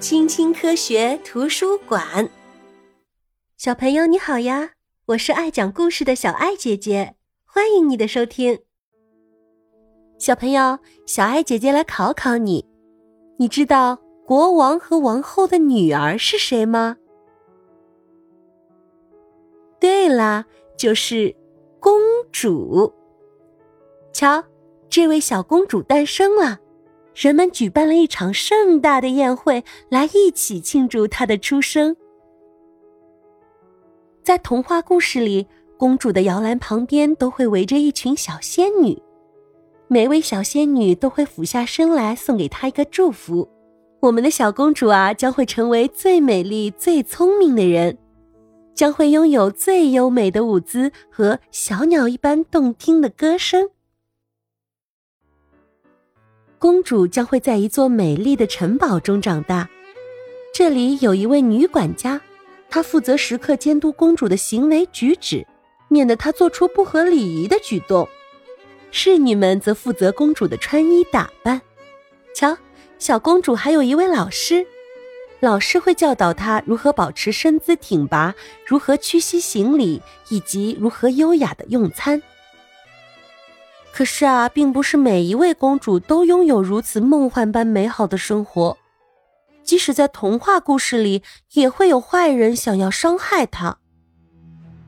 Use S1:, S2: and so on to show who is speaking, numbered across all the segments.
S1: 青青科学图书馆，小朋友你好呀！我是爱讲故事的小爱姐姐，欢迎你的收听。小朋友，小爱姐姐来考考你，你知道国王和王后的女儿是谁吗？对啦，就是公主。瞧，这位小公主诞生了。人们举办了一场盛大的宴会，来一起庆祝她的出生。在童话故事里，公主的摇篮旁边都会围着一群小仙女，每位小仙女都会俯下身来送给她一个祝福。我们的小公主啊，将会成为最美丽、最聪明的人，将会拥有最优美的舞姿和小鸟一般动听的歌声。公主将会在一座美丽的城堡中长大，这里有一位女管家，她负责时刻监督公主的行为举止，免得她做出不合礼仪的举动。侍女们则负责公主的穿衣打扮。瞧，小公主还有一位老师，老师会教导她如何保持身姿挺拔，如何屈膝行礼，以及如何优雅的用餐。可是啊，并不是每一位公主都拥有如此梦幻般美好的生活。即使在童话故事里，也会有坏人想要伤害她。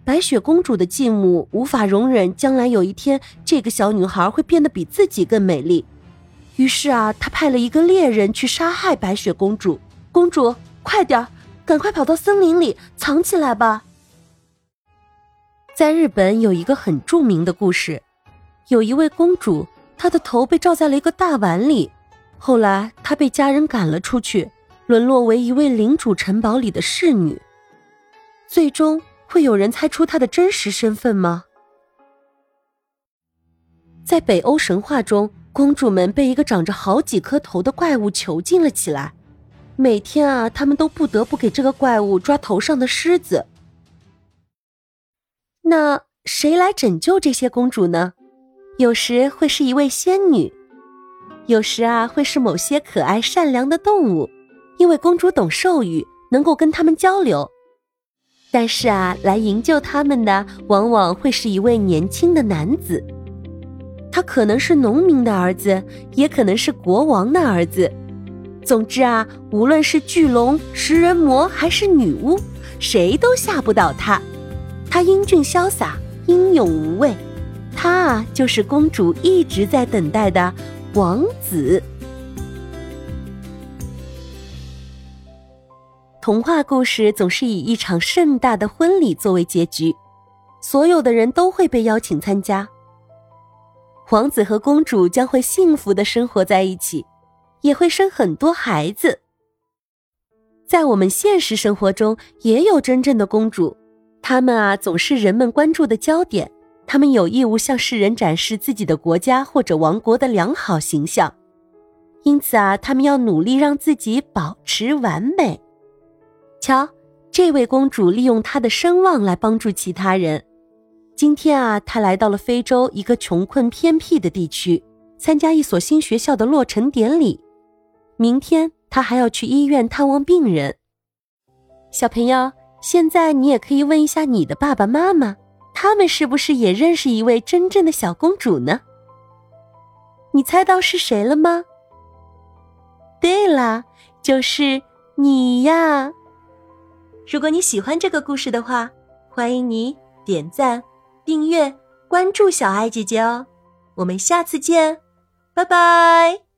S1: 白雪公主的继母无法容忍将来有一天这个小女孩会变得比自己更美丽，于是啊，她派了一个猎人去杀害白雪公主。公主，快点，赶快跑到森林里藏起来吧。在日本有一个很著名的故事。有一位公主，她的头被罩在了一个大碗里。后来，她被家人赶了出去，沦落为一位领主城堡里的侍女。最终，会有人猜出她的真实身份吗？在北欧神话中，公主们被一个长着好几颗头的怪物囚禁了起来。每天啊，他们都不得不给这个怪物抓头上的虱子。那谁来拯救这些公主呢？有时会是一位仙女，有时啊会是某些可爱善良的动物，因为公主懂兽语，能够跟他们交流。但是啊，来营救他们的往往会是一位年轻的男子，他可能是农民的儿子，也可能是国王的儿子。总之啊，无论是巨龙、食人魔还是女巫，谁都吓不倒他。他英俊潇洒，英勇无畏。他啊，就是公主一直在等待的王子。童话故事总是以一场盛大的婚礼作为结局，所有的人都会被邀请参加。王子和公主将会幸福的生活在一起，也会生很多孩子。在我们现实生活中，也有真正的公主，她们啊，总是人们关注的焦点。他们有义务向世人展示自己的国家或者王国的良好形象，因此啊，他们要努力让自己保持完美。瞧，这位公主利用她的声望来帮助其他人。今天啊，她来到了非洲一个穷困偏僻的地区，参加一所新学校的落成典礼。明天，她还要去医院探望病人。小朋友，现在你也可以问一下你的爸爸妈妈。他们是不是也认识一位真正的小公主呢？你猜到是谁了吗？对啦，就是你呀！如果你喜欢这个故事的话，欢迎你点赞、订阅、关注小爱姐姐哦。我们下次见，拜拜。